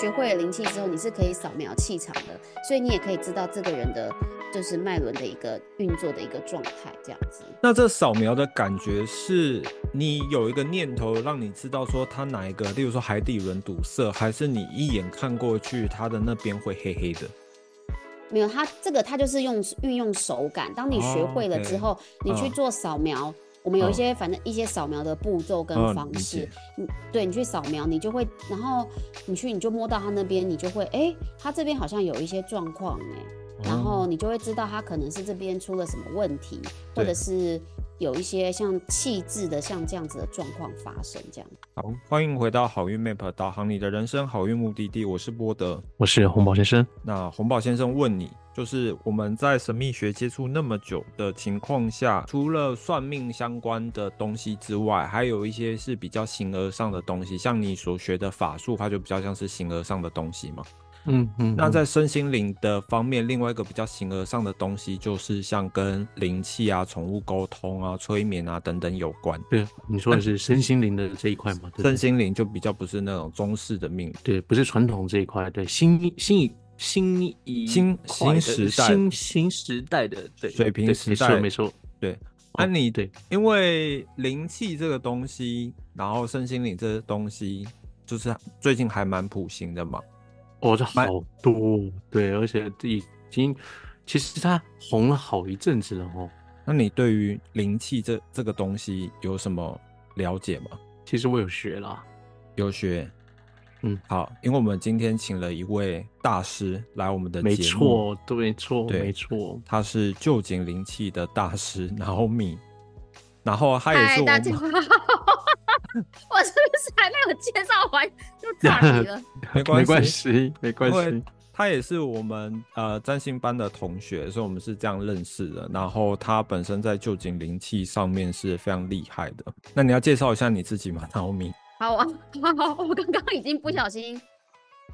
学会了灵气之后，你是可以扫描气场的，所以你也可以知道这个人的就是脉轮的一个运作的一个状态，这样子。那这扫描的感觉是你有一个念头让你知道说他哪一个，例如说海底轮堵塞，还是你一眼看过去他的那边会黑黑的？没有，它这个它就是用运用手感。当你学会了之后，你去做扫描。我们有一些反正一些扫描的步骤跟方式，嗯，对你去扫描，你就会，然后你去你就摸到他那边，你就会，哎，他这边好像有一些状况，哎，然后你就会知道他可能是这边出了什么问题，或者是有一些像气质的像这样子的状况发生，这样。好，欢迎回到好运 Map 导航你的人生好运目的地，我是波德，我是红宝先生。那红宝先生问你。就是我们在神秘学接触那么久的情况下，除了算命相关的东西之外，还有一些是比较形而上的东西，像你所学的法术，它就比较像是形而上的东西嘛。嗯嗯。那在身心灵的方面，另外一个比较形而上的东西，就是像跟灵气啊、宠物沟通啊、催眠啊等等有关。对，你说的是身心灵的这一块吗？身心灵就比较不是那种中式的命，对，不是传统这一块。对，心心。新一新新时代新新时代的对水平时代没错对安妮对，因为灵气这个东西，然后身心灵这东西，就是最近还蛮普行的嘛。哦，这好多对，而且已经其实它红了好一阵子了哦。那你对于灵气这这个东西有什么了解吗？其实我有学啦，有学。嗯，好，因为我们今天请了一位大师来我们的节目，没错，对，没错，没错，他是旧景灵气的大师，然后米，然后他也是我们，我是不是还没有介绍完就岔题了？没关系，没关系，没关系他也是我们呃占星班的同学，所以我们是这样认识的。然后他本身在旧景灵气上面是非常厉害的。那你要介绍一下你自己吗，然好啊，我刚刚已经不小心，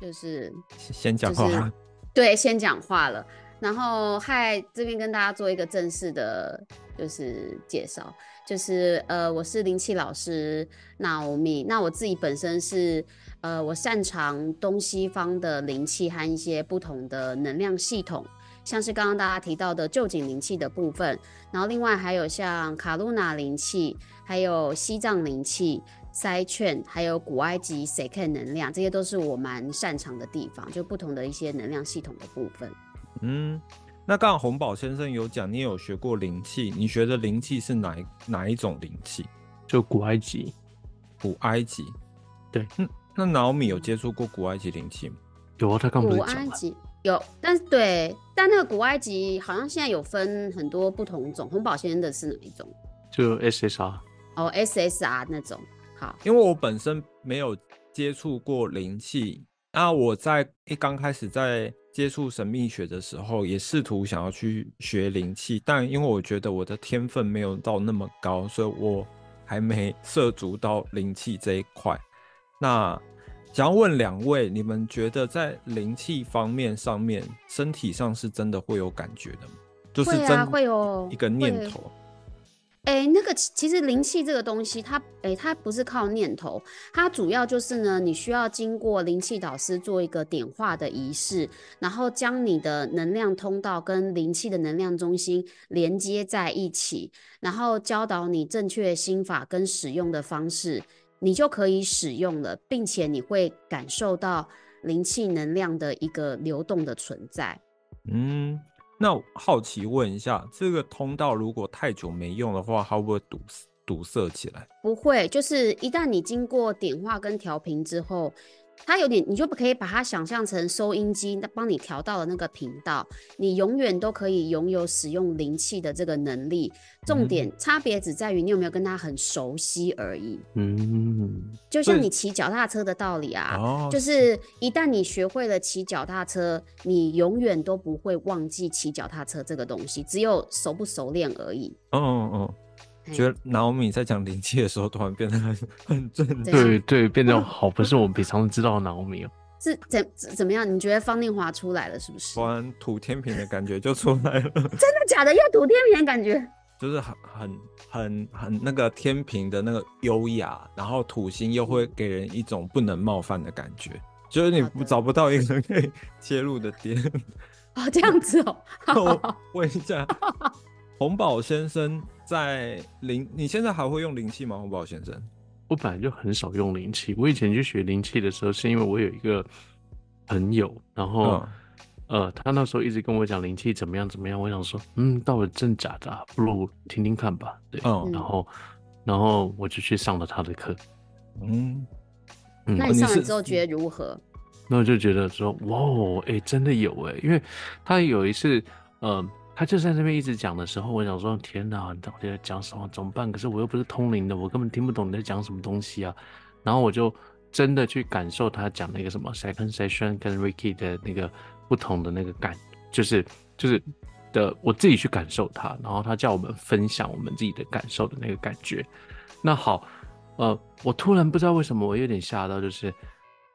就是先讲话，对，先讲话了。然后嗨，这边跟大家做一个正式的，就是介绍，就是呃，我是灵气老师娜欧米。那我自己本身是呃，我擅长东西方的灵气和一些不同的能量系统，像是刚刚大家提到的旧景灵气的部分，然后另外还有像卡露娜灵气，还有西藏灵气。塞券，还有古埃及 Seken 能量，这些都是我蛮擅长的地方，就不同的一些能量系统的部分。嗯，那刚刚洪宝先生有讲，你有学过灵气，你学的灵气是哪哪一种灵气？就古埃及，古埃及。对，嗯，那老米有接触过古埃及灵气吗？有啊，他刚不是古埃及有，但是对，但那个古埃及好像现在有分很多不同种。洪宝先生的是哪一种？就 SSR。哦，SSR 那种。好，因为我本身没有接触过灵气，那我在一刚开始在接触神秘学的时候，也试图想要去学灵气，但因为我觉得我的天分没有到那么高，所以我还没涉足到灵气这一块。那想要问两位，你们觉得在灵气方面上面，身体上是真的会有感觉的吗？就是真会有一个念头。哎，那个其实灵气这个东西，它哎，它不是靠念头，它主要就是呢，你需要经过灵气导师做一个点化的仪式，然后将你的能量通道跟灵气的能量中心连接在一起，然后教导你正确心法跟使用的方式，你就可以使用了，并且你会感受到灵气能量的一个流动的存在。嗯。那好奇问一下，这个通道如果太久没用的话，它会不会堵堵塞起来？不会，就是一旦你经过点化跟调频之后。它有点，你就不可以把它想象成收音机，那帮你调到了那个频道，你永远都可以拥有使用灵气的这个能力。重点差别只在于你有没有跟它很熟悉而已。嗯，就像你骑脚踏车的道理啊，就是一旦你学会了骑脚踏车，你永远都不会忘记骑脚踏车这个东西，只有熟不熟练而已。嗯嗯嗯。觉得拿欧米在讲灵气的时候，突然变得很很正，对对，变得好，不是我们平常知道的拿欧米哦。是怎怎么样？你觉得方念华出来了是不是？突然土天平的感觉就出来了。真的假的？又土天平的感觉？就是很很很很那个天平的那个优雅，然后土星又会给人一种不能冒犯的感觉。就是你不找不到一个可以切入的点。哦，这样子哦，我问一下，洪宝先生在灵，你现在还会用灵气吗？洪宝先生？我本来就很少用灵气，我以前去学灵气的时候，是因为我有一个朋友，然后、嗯呃，他那时候一直跟我讲灵气怎么样怎么样，我想说，嗯，到底真假的啊、不如听听看吧。对，嗯然后然后我就去上了他的课，嗯，嗯那你上了之后觉得如何？那我就觉得说，哇哦，哎、真的有哎，因为他有一次，呃，他就在那边一直讲的时候，我想说，天哪，你到底在讲什么？怎么办？可是我又不是通灵的，我根本听不懂你在讲什么东西啊。然后我就真的去感受他讲那个什么 second session 跟 Ricky 的那个不同的那个感，就是就是的，我自己去感受它，然后他叫我们分享我们自己的感受的那个感觉。那好，呃，我突然不知道为什么我有点吓到，就是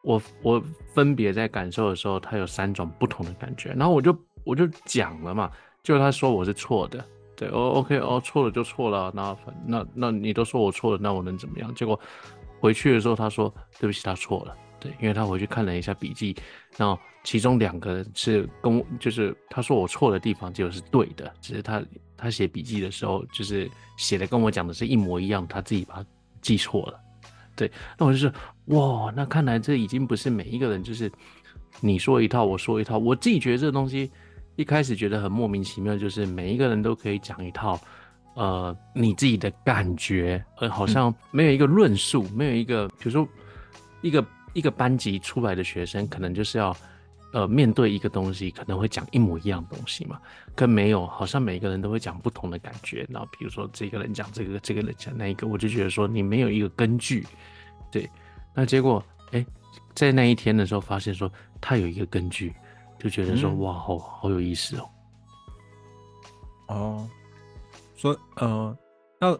我我分别在感受的时候，他有三种不同的感觉，然后我就我就讲了嘛，就他说我是错的，对，哦，OK，哦，错了就错了，那那那你都说我错了，那我能怎么样？结果回去的时候他说对不起，他错了，对，因为他回去看了一下笔记，然后其中两个是跟我就是他说我错的地方就是对的，只是他他写笔记的时候就是写的跟我讲的是一模一样，他自己把它记错了。对，那我就是哇，那看来这已经不是每一个人就是你说一套，我说一套。我自己觉得这东西一开始觉得很莫名其妙，就是每一个人都可以讲一套，呃，你自己的感觉，呃，好像没有一个论述，没有一个，比如说一个一个班级出来的学生，可能就是要呃面对一个东西，可能会讲一模一样的东西嘛，跟没有，好像每个人都会讲不同的感觉。然后比如说这个人讲这个，这个人讲那一个，我就觉得说你没有一个根据，对。那结果哎，在那一天的时候发现说他有一个根据，就觉得说、嗯哇，好好有意思哦。哦，所以呃，那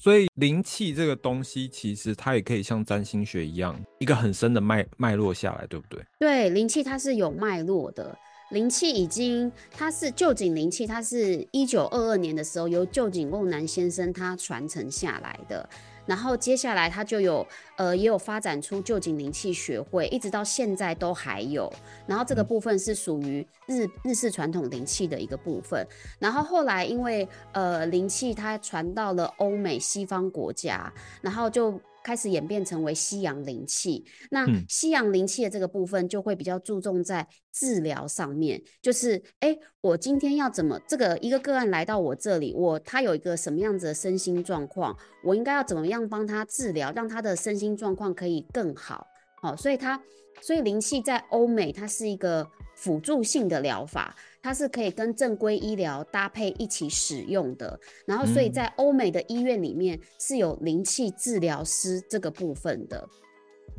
所以灵气这个东西，其实它也可以像占星学一样，一个很深的脉脉络下来，对不对？对，灵气它是有脉络的。灵气已经，它是旧井灵气，它是一九二二年的时候由旧井瓮南先生他传承下来的。然后接下来他就有呃也有发展出旧景灵气学会，一直到现在都还有。然后这个部分是属于日日式传统灵气的一个部分。然后后来因为呃灵气它传到了欧美西方国家，然后就开始演变成为西洋灵气。那嗯西洋灵气的这个部分就会比较注重在治疗上面，就是哎，我今天要怎么这个一个个案来到我这里，我他有一个什么样子的身心状况，我应该要怎么样帮他治疗，让他的身心状况可以更好。好、所以它所以灵气在欧美它是一个辅助性的疗法，它是可以跟正规医疗搭配一起使用的。然后，所以嗯在欧美的医院里面是有灵气治疗师这个部分的。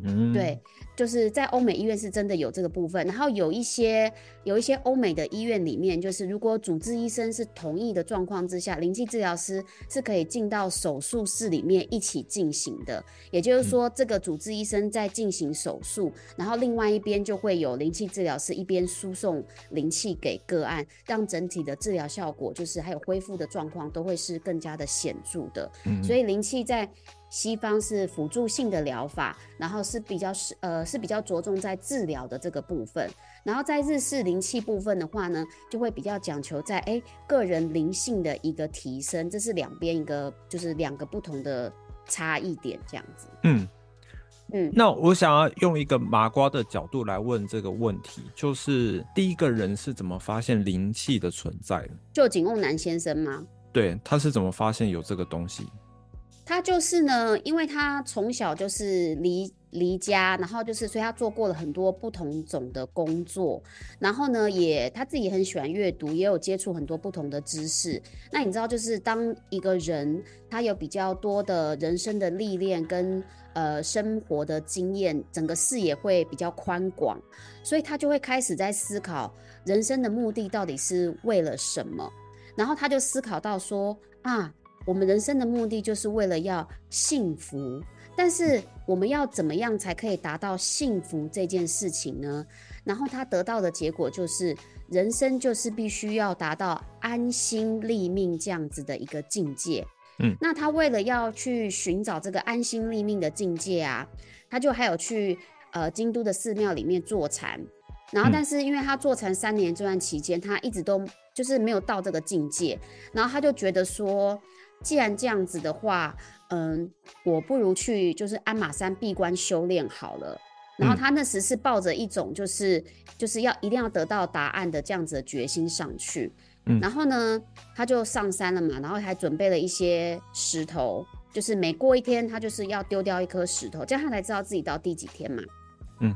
嗯，对，就是在欧美医院是真的有这个部分，然后有一些有一些欧美的医院里面，就是如果主治医生是同意的状况之下，灵气治疗师是可以进到手术室里面一起进行的。也就是说，这个主治医生在进行手术，然后另外一边就会有灵气治疗师一边输送灵气给个案，让整体的治疗效果就是还有恢复的状况都会是更加的显著的。嗯所以灵气在西方是辅助性的疗法，然后是比较是呃是比较着重在治疗的这个部分。然后在日式灵气部分的话呢，就会比较讲求在哎个人灵性的一个提升，这是两边一个就是两个不同的差异点这样子。嗯，嗯，那我想要用一个麻瓜的角度来问这个问题，就是第一个人是怎么发现灵气的存在的？就井瓮南先生吗？对，他是怎么发现有这个东西？他就是呢，因为他从小就是离离家，然后就是所以他做过了很多不同种的工作，然后呢也他自己很喜欢阅读，也有接触很多不同的知识。那你知道，就是当一个人他有比较多的人生的历练跟呃生活的经验，整个视野会比较宽广，所以他就会开始在思考人生的目的到底是为了什么。然后他就思考到说啊，我们人生的目的就是为了要幸福，但是我们要怎么样才可以达到幸福这件事情呢？然后他得到的结果就是，人生就是必须要达到安心立命这样子的一个境界。嗯那他为了要去寻找这个安心立命的境界啊，他就还有去呃京都的寺庙里面坐禅，然后嗯但是因为他坐禅三年这段期间，他一直都就是没有到这个境界，然后他就觉得说，既然这样子的话，嗯，我不如去就是鞍马山闭关修炼好了。然后嗯他那时是抱着一种就是就是要一定要得到答案的这样子的决心上去，嗯然后呢，他就上山了嘛，然后还准备了一些石头，就是每过一天他就是要丢掉一颗石头，这样他才知道自己到第几天嘛。嗯，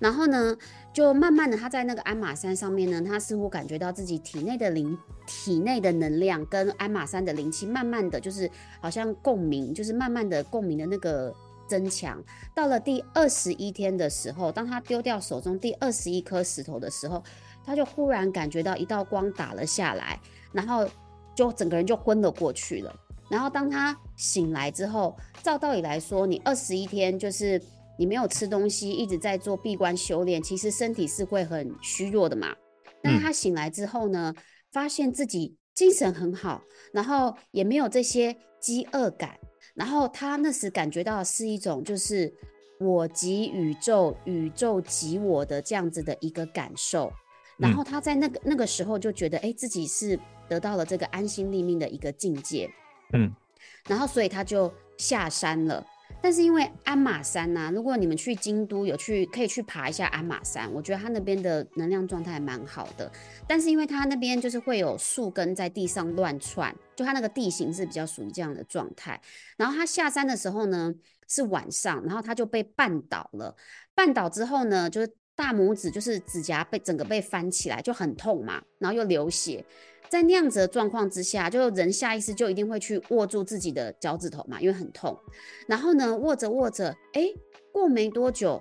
然后呢，就慢慢的他在那个鞍马山上面呢，他似乎感觉到自己体内的灵体内的能量跟鞍马山的灵气慢慢的就是好像共鸣，就是慢慢的共鸣的那个增强。到了第二十一天的时候，当他丢掉手中第二十一颗石头的时候，他就忽然感觉到一道光打了下来，然后就整个人就昏了过去了。然后当他醒来之后，照道理来说，你二十一天就是你没有吃东西，一直在做闭关修炼，其实身体是会很虚弱的嘛。但他醒来之后呢，发现自己精神很好，然后也没有这些饥饿感，然后他那时感觉到是一种就是我及宇宙，宇宙及我的这样子的一个感受。然嗯后他在那个那个时候就觉得，哎，自己是得到了这个安心立命的一个境界。嗯，然后所以他就下山了。但是因为鞍马山呐、如果你们去京都有去，可以去爬一下鞍马山，我觉得它那边的能量状态蛮好的。但是因为它那边就是会有树根在地上乱窜，就它那个地形是比较属于这样的状态。然后他下山的时候呢是晚上，然后他就被绊倒了。绊倒之后呢，就是大拇指就是指甲被整个被翻起来，就很痛嘛，然后又流血。在那样子的状况之下，就人下意识就一定会去握住自己的脚趾头嘛，因为很痛。然后呢，握着握着，哎，过没多久，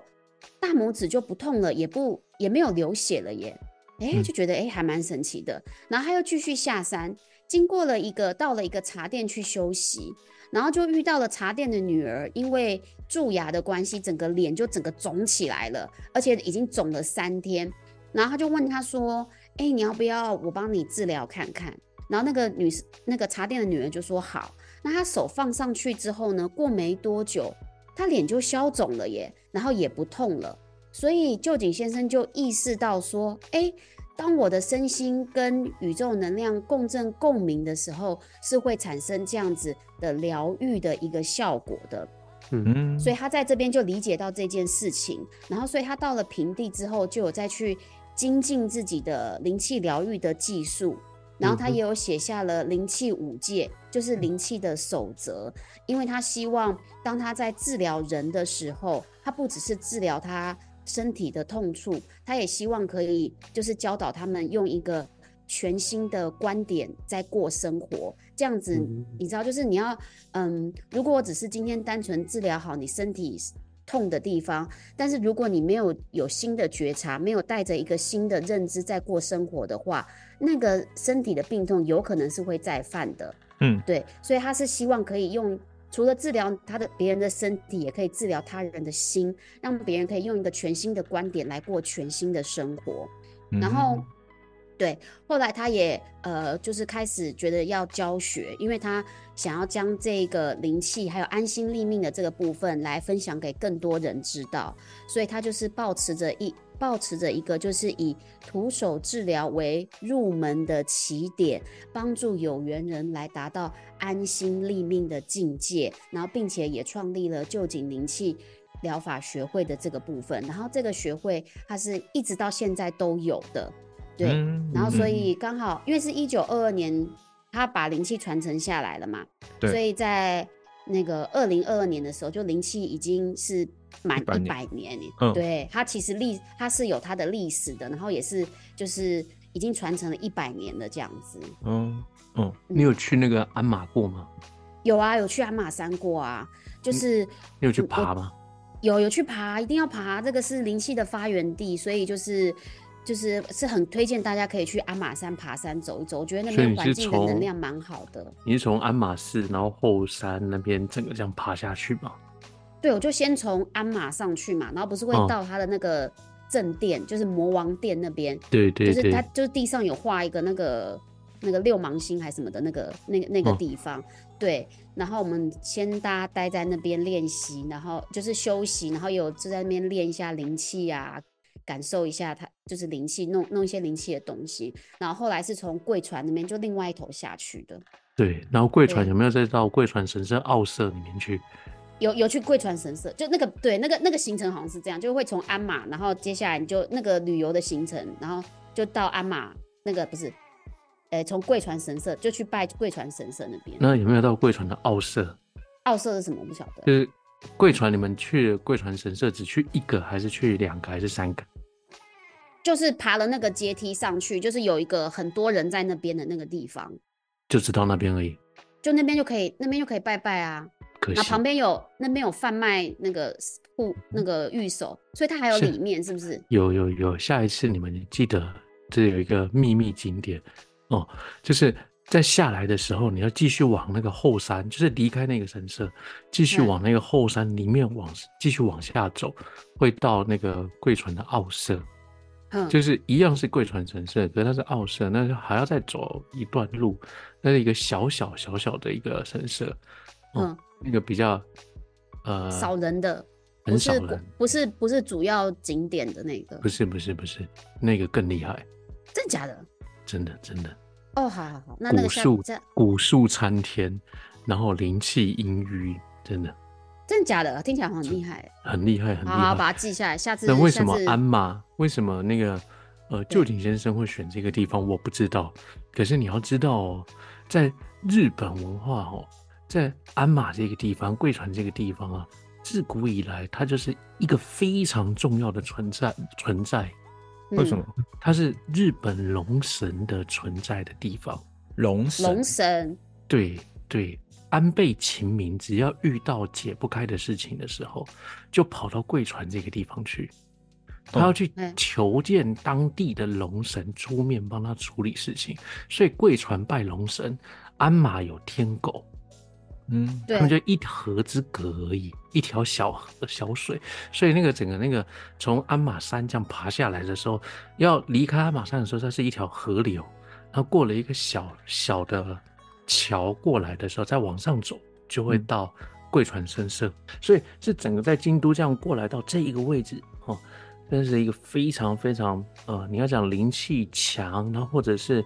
大拇指就不痛了，也不也没有流血了耶。哎，嗯就觉得哎还蛮神奇的。然后他又继续下山，经过了一个到了一个茶店去休息，然后就遇到了茶店的女儿，因为蛀牙的关系，整个脸就整个肿起来了，而且已经肿了三天。然后他就问他说：“哎、你要不要我帮你治疗看看？”然后那个女那个茶店的女人就说好。那她手放上去之后呢，过没多久，她脸就消肿了耶，然后也不痛了。所以旧井先生就意识到说：“哎，当我的身心跟宇宙能量共振共鸣的时候，是会产生这样子的疗愈的一个效果的。”嗯，所以他在这边就理解到这件事情，然后所以他到了平地之后，就有再去精进自己的灵气疗愈的技术，然后他也有写下了灵气五戒，就是灵气的守则，因为他希望当他在治疗人的时候，他不只是治疗他身体的痛处，他也希望可以就是教导他们用一个全新的观点在过生活，这样子嗯你知道，就是你要，嗯，如果我只是今天单纯治疗好你身体痛的地方，但是如果你没有有新的觉察，没有带着一个新的认知在过生活的话，那个身体的病痛有可能是会再犯的。嗯对，所以他是希望可以用除了治疗他的别人的身体，也可以治疗他人的心，让别人可以用一个全新的观点来过全新的生活。嗯然后，对，后来他也呃，就是开始觉得要教学，因为他想要将这个灵气还有安心立命的这个部分来分享给更多人知道，所以他就是保持着一保持着一个就是以徒手治疗为入门的起点，帮助有缘人来达到安心立命的境界，然后并且也创立了旧井灵气。疗法学会的这个部分，然后这个学会它是一直到现在都有的，对，嗯然后所嗯以刚好因为是一九二二年，他把灵气传承下来了嘛，对所以在那个二零二二年的时候，就灵气已经是满一百年耶，嗯对，它其实历它是有它的历史的，然后也是就是已经传承了一百年的这样子。嗯嗯你有去那个鞍马过吗？有啊，有去鞍马山过啊，就是你有去爬吗？有有去爬，一定要爬，这个是灵气的发源地，所以就是就是是很推荐大家可以去鞍马山爬山走一走，我觉得那边环境的能量蛮好的。你是从鞍马寺，然后后山那边整个这样爬下去吗？对，我就先从鞍马上去嘛，然后不是会哦到他的那个正殿，就是魔王殿那边，对对就是他，就是地上有画一个那个那个六芒星还是什么的那个那个那个哦地方，对，然后我们先大家待在那边练习，然后就是休息，然后有就在那边练一下灵气啊，感受一下它就是灵气，弄弄一些灵气的东西。然后后来是从贵船那边就另外一头下去的，对，然后贵船有没有再到贵船神社奥社里面去？有有去贵船神社，就那个对那个那个行程好像是这样，就会从鞍马，然后接下来你就那个旅游的行程，然后就到鞍马那个不是，呃，从贵船神社就去拜贵船神社那边。那有没有到贵船的奥社？奥社是什么？我不晓得。就是贵船，你们去贵船神社只去一个，还是去两个，还是三个？就是爬了那个阶梯上去，就是有一个很多人在那边的那个地方，就只到那边而已。就那边就可以，那边就可以拜拜啊。可旁边有那边有贩卖那个护那个玉手，所以它还有里面是不是？有有有，下一次你们记得这有一个秘密景点哦，就是在下来的时候，你要继续往那个后山，就是离开那个神社，继续嗯往那个后山里面往继续往下走，会到那个贵船的奥社，嗯，就是一样是贵船神社，可是它是奥社，那就还要再走一段路，那是一个小小小小的一个神社，哦嗯，那个比较呃少人的，很少人，不是不是主要景点的那个。不，是不是不是，那个更厉害，真假的？真的真的。哦，好好好，那那古个下树这古树参天，然后灵气氤氲，真的真的假的？听起来好像很厉害。很厉害，很厉害好，把它记下来，下次那为什么鞍马？为什么那个呃旧井先生会选这个地方？我不知道。可是你要知道哦，在日本文化哦，在鞍马这个地方、贵船这个地方啊，自古以来它就是一个非常重要的存在存在。嗯为什么？它是日本龙神的存在的地方。龙神龙神神？对对，安倍晴明只要遇到解不开的事情的时候，就跑到贵船这个地方去，他要去哎求见当地的龙神出面帮他处理事情。所以贵船拜龙神，鞍马有天狗，嗯，对。他们就一河之隔而已，一条小河小水，所以那个整个那个从鞍马山这样爬下来的时候，要离开鞍马山的时候，它是一条河流，然后过了一个小小的桥过来的时候，再往上走就会嗯到贵船神社，所以是整个在京都这样过来到这一个位置哦，真是一个非常非常呃，你要讲灵气强，然后或者是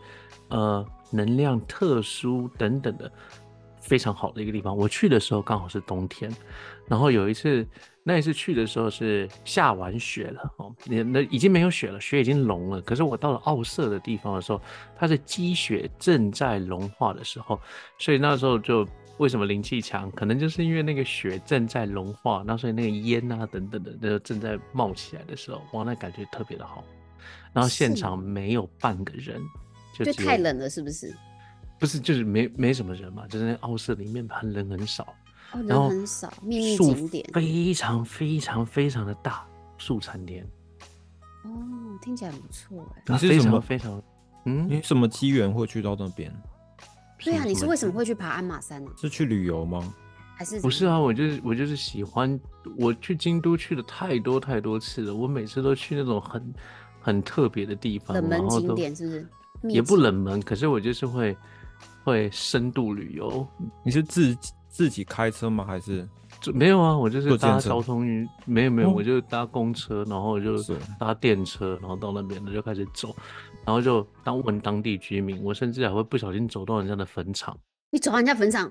呃能量特殊等等的。非常好的一个地方。我去的时候刚好是冬天，然后有一次那一次去的时候是下完雪了哦，那那已经没有雪了，雪已经融了。可是我到了奥色的地方的时候，它是积雪正在融化的时候，所以那时候就为什么灵气强，可能就是因为那个雪正在融化，那所以那个烟啊等等的，那个正在冒起来的时候，哇，那感觉特别的好。然后现场没有半个人，就就太冷了，是不是？不是，就是没没什么人嘛，就是那奥社里面很人很少，哦，然后人很少，秘密景点。非常非常非常的大，树参天，哦，听起来很不错哎。非你是什么非常，嗯，你什么机缘会去到那边？对啊，你是为什么会？去爬鞍马山呢？是去旅游吗？还是不是啊，我就是我就是喜欢，我去京都去了太多太多次了，我每次都去那种很很特别的地方，冷门景点是不是？也不冷门，可是我就是会会深度旅游，你是自己自己开车吗？还是？就没有啊，我就是搭交通运，没有没有，哦。我就搭公车，然后就是搭电车，然后到那边的就开始走，然后就当问当地居民，我甚至还会不小心走到人家的坟场，你走到人家坟场？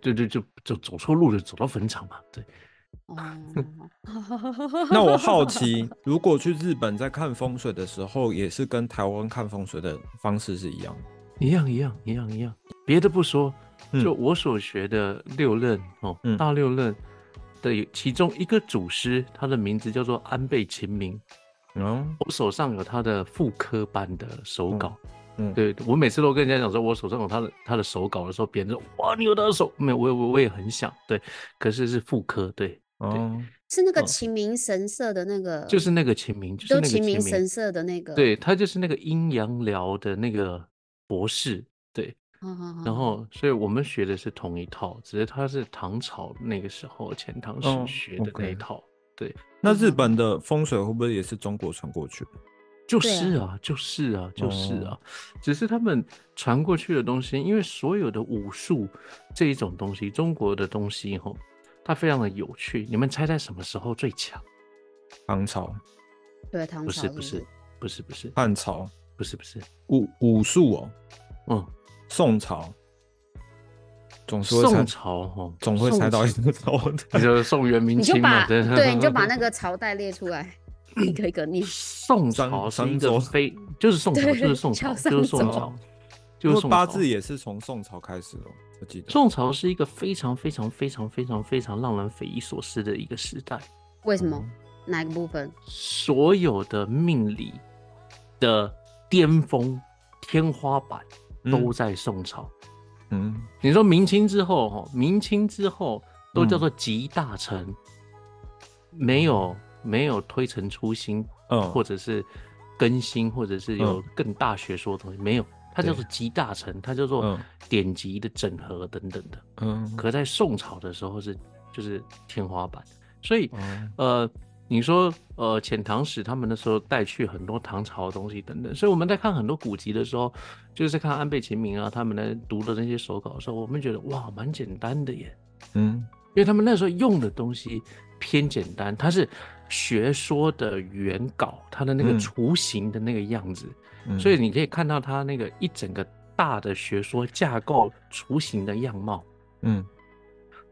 对对，就就走错路就，走到坟场嘛，对，哦。那我好奇，如果去日本在看风水的时候，也是跟台湾看风水的方式是一样的？一样一样一样一样，别的不说，嗯就我所学的六任哦，嗯。大六任的其中一个祖师，他的名字叫做安倍晴明，嗯我手上有他的副科版的手稿。嗯，对我每次都跟人家讲说，我手上有他的他的手稿的时候，别人说哇，你有他的手没有？我我我也很想对，可是是副科，对，哦，是那个哦秦明神社的那个，就是那个秦明，就是那个就秦明。神社的那个。对他就是那个阴阳寮的那个博士，对，然后所以我们学的是同一套，只是他是唐朝那个时候前唐时哦学的那一套，对，那日本的风水会不会也是中国传过去的？就是啊，就是啊，就是啊，只是他们传过去的东西，因为所有的武术这一种东西，中国的东西吼，它非常的有趣。你们猜猜什么时候最强？唐朝、对，唐朝不是不是是不是不是。汉朝、不是不是，武武术哦，嗯，宋朝，总是会宋，朝哈，总会猜到一个朝你。就是宋元明清嘛，对，你就 把那个朝代列出来，一个一个念。宋朝是一个非就是宋朝就是宋朝就是宋朝 就是宋朝八字也是从宋朝开始的哦，我记得。宋朝是一个非常非常非常非常非常让人匪夷所思的一个时代，为什么？哪个部分？所有的命理的巅峰天花板都在宋朝。嗯。你说明清之后，哈，明清之后都叫做集大成，没有没有推陈出新，嗯，或者是更新，或者是有更大学说的东西，没有，它叫做集大成，它叫做嗯。典籍的整合等等的。嗯。可在宋朝的时候是就是天花板，所以哦。呃，你说呃遣唐使他们那时候带去很多唐朝的东西等等，所以我们在看很多古籍的时候，就是在看安倍晴明啊他们在读的那些手稿的时候，我们觉得哇蛮简单的耶，嗯。因为他们那时候用的东西偏简单，它是学说的原稿，它的那个嗯。雏形的那个样子，嗯，所以你可以看到它那个一整个大的学说架构雏形的样貌。嗯。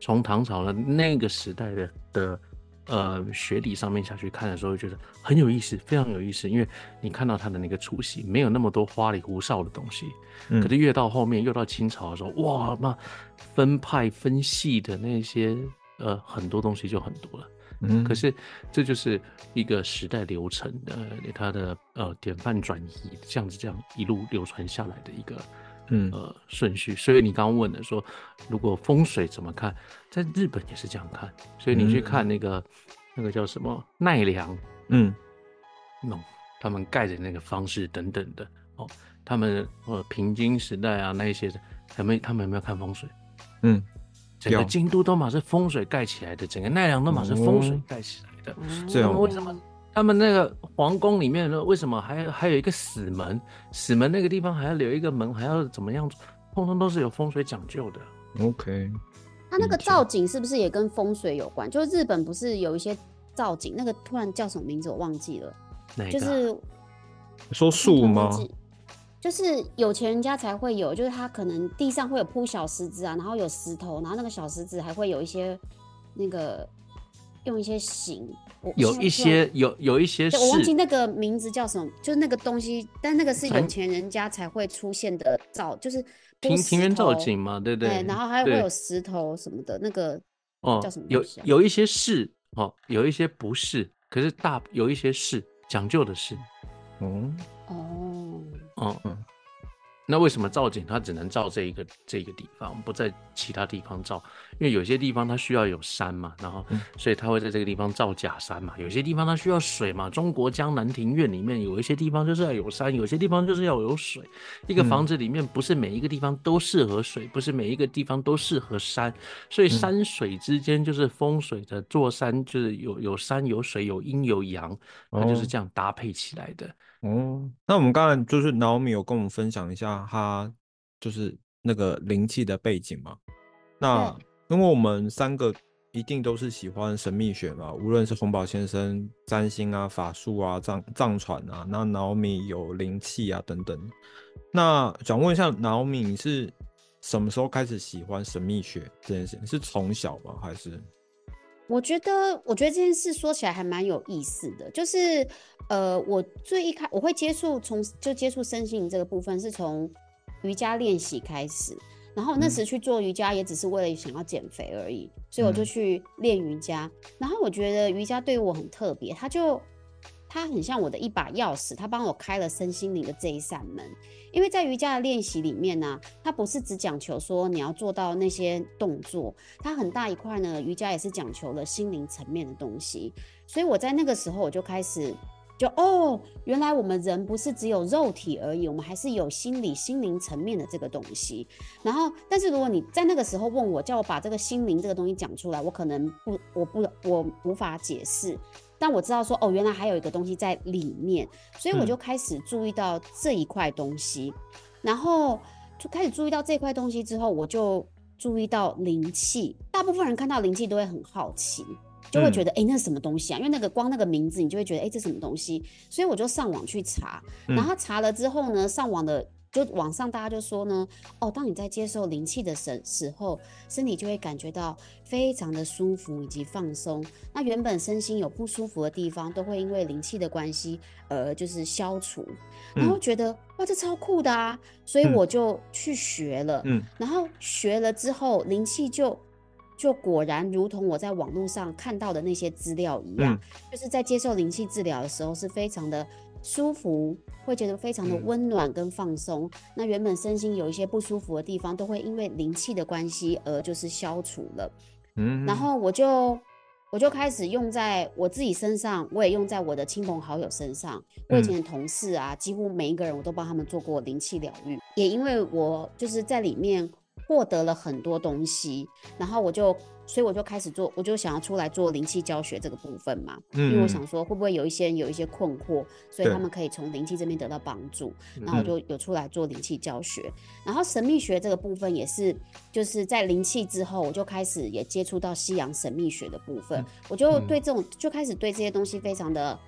从唐朝的那个时代的的呃学理上面下去看的时候，会觉得很有意思，非常有意思，因为你看到它的那个雏形，没有那么多花里胡哨的东西。嗯可是越到后面，越到清朝的时候，哇，那分派分系的那些呃很多东西就很多了。嗯，可是这就是一个时代流程的它的呃典范转移，这样子这样一路流传下来的一个嗯呃顺序。所以你刚刚问的说，如果风水怎么看，在日本也是这样看。所以你去看那个、那个叫什么奈良，嗯那种他们盖的那个方式等等的哦，他们呃平津时代啊那一些的，他们他们有没有看风水？嗯整个京都都嘛是风水盖起来的，整个奈良都嘛是风水哦盖起来的。这样为什么？他们那个皇宫里面呢，为什么还还有一个死门？死门那个地方还要留一个门，还要怎么样？通通都是有风水讲究的。，OK，它那个造景是不是也跟风水有关？就是日本不是有一些造景，那个突然叫什么名字我忘记了，哪个啊？就是说树吗就是有钱人家才会有，就是他可能地上会有铺小石子啊，然后有石头，然后那个小石子还会有一些那个用一些形，我有一些有有一些对，我忘记那个名字叫什么，就是那个东西，但那个是有钱人家才会出现的造，就是铺庭庭园造景嘛，对不对？然后还会有石头什么的，那个哦叫什么，有有一些是哦，有一些不是，可是大有一些是讲究的是，哦，哦，哦，嗯那为什么造景它只能造这一个这个地方，不在其他地方造？因为有些地方它需要有山嘛，然后嗯所以它会在这个地方造假山嘛。有些地方它需要水嘛，中国江南庭院里面有一些地方就是要有山，有些地方就是要有水。一个嗯房子里面不是每一个地方都适合水，不是每一个地方都适合山，所以嗯山水之间就是风水的座山，就是有有山有水有阴有阳，它就是哦这样搭配起来的。哦，那我们刚才就是 Naomi 有跟我们分享一下他就是那个灵气的背景嘛。那因为我们三个一定都是喜欢神秘学嘛，无论是洪宝先生占星啊、法术啊、藏藏传啊，那 Naomi 有灵气啊等等。那想问一下 Naomi，你是什么时候开始喜欢神秘学这件事情？是从小吗？还是？我觉得，我觉得这件事说起来还蛮有意思的，就是，呃，我最一开我会接触从就接触身心灵这个部分是从瑜伽练习开始，然后那时去做瑜伽也只是为了想要减肥而已，所以我就嗯。去练瑜伽。然后我觉得瑜伽对于我很特别，它就它很像我的一把钥匙，它帮我开了身心灵的这一扇门。因为在瑜伽的练习里面呢、它不是只讲求说你要做到那些动作，它很大一块呢，瑜伽也是讲求了心灵层面的东西。所以我在那个时候我就开始就哦，原来我们人不是只有肉体而已，我们还是有心理、心灵层面的这个东西。然后，但是如果你在那个时候问我，叫我把这个心灵这个东西讲出来，我可能不，我不，我无法解释。但我知道说哦，原来还有一个东西在里面，所以我嗯就开始注意到这一块东西，然后就开始注意到这块东西之后，我就注意到灵气。大部分人看到灵气都会很好奇，就会觉嗯得哎、诶那是什么东西啊？因为那个光那个名字，你就会觉得哎、诶这什么东西？所以我就上网去查，然嗯后查了之后呢，上网的就网上大家就说呢，哦，当你在接受灵气的时时候，身体就会感觉到非常的舒服以及放松。那原本身心有不舒服的地方，都会因为灵气的关系而就是消除。然后嗯觉得哇，这超酷的啊，所以嗯我就去学了。嗯然后学了之后，灵气就就果然如同我在网络上看到的那些资料一样，嗯就是在接受灵气治疗的时候是非常的舒服，会觉得非常的嗯温暖跟放松。那原本身心有一些不舒服的地方，都会因为灵气的关系而就是消除了。嗯，然后我就我就开始用在我自己身上，我也用在我的亲朋好友身上。我以前的同事啊，几乎每一个人我都帮他们做过灵气疗愈，也因为我就是在里面获得了很多东西，然后我就。所以我就开始做，我就想要出来做灵气教学这个部分嘛，因为我嗯想说会不会有一些人有一些困惑，所以他们可以从灵气这边得到帮助。然后就有出来做灵气教学，然后神秘学这个部分也是，就是在灵气之后，我就开始也接触到西洋神秘学的部分，我就嗯。对这种就开始对这些东西非常的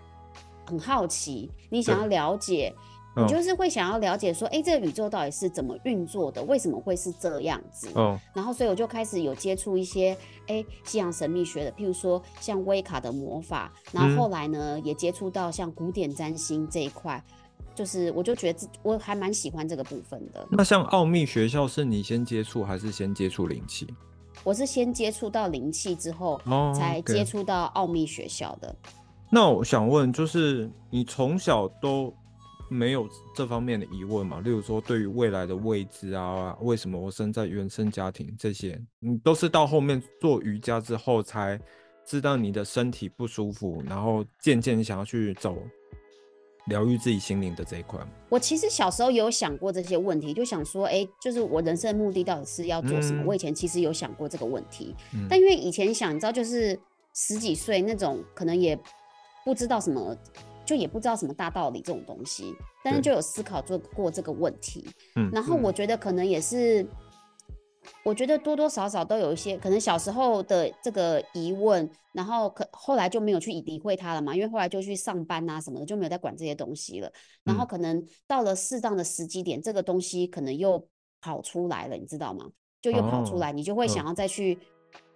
很好奇，你想要了解。你嗯就是会想要了解说，哎，这个宇宙到底是怎么运作的？为什么会是这样子？哦，然后，所以我就开始有接触一些哎西洋神秘学的，譬如说像威卡的魔法，然嗯后后来呢、也接触到像古典占星这一块，就是我就觉得自我还蛮喜欢这个部分的。那像奥秘学校是你先接触还是先接触灵气？我是先接触到灵气之后，哦才接触到奥秘学校的。那我想问，就是你从小都没有这方面的疑问嘛？例如说，对于未来的位置啊，为什么我生在原生家庭这些，你都是到后面做瑜伽之后才知道你的身体不舒服，然后渐渐想要去走疗愈自己心灵的这一块。我其实小时候有想过这些问题，就想说，哎，就是我人生的目的到底是要做什么？嗯我以前其实有想过这个问题，嗯但因为以前想，你知道，就是十几岁那种，可能也不知道什么，就也不知道什么大道理这种东西，但是就有思考做过这个问题。嗯然后我觉得可能也是，我觉得多多少少都有一些，可能小时候的这个疑问，然后可后来就没有去理会它了嘛，因为后来就去上班啊什么的，就没有再管这些东西了。然后嗯可能到了适当的时机点，这个东西可能又跑出来了，你知道吗？就又跑出哦来，你就会想嗯要再去。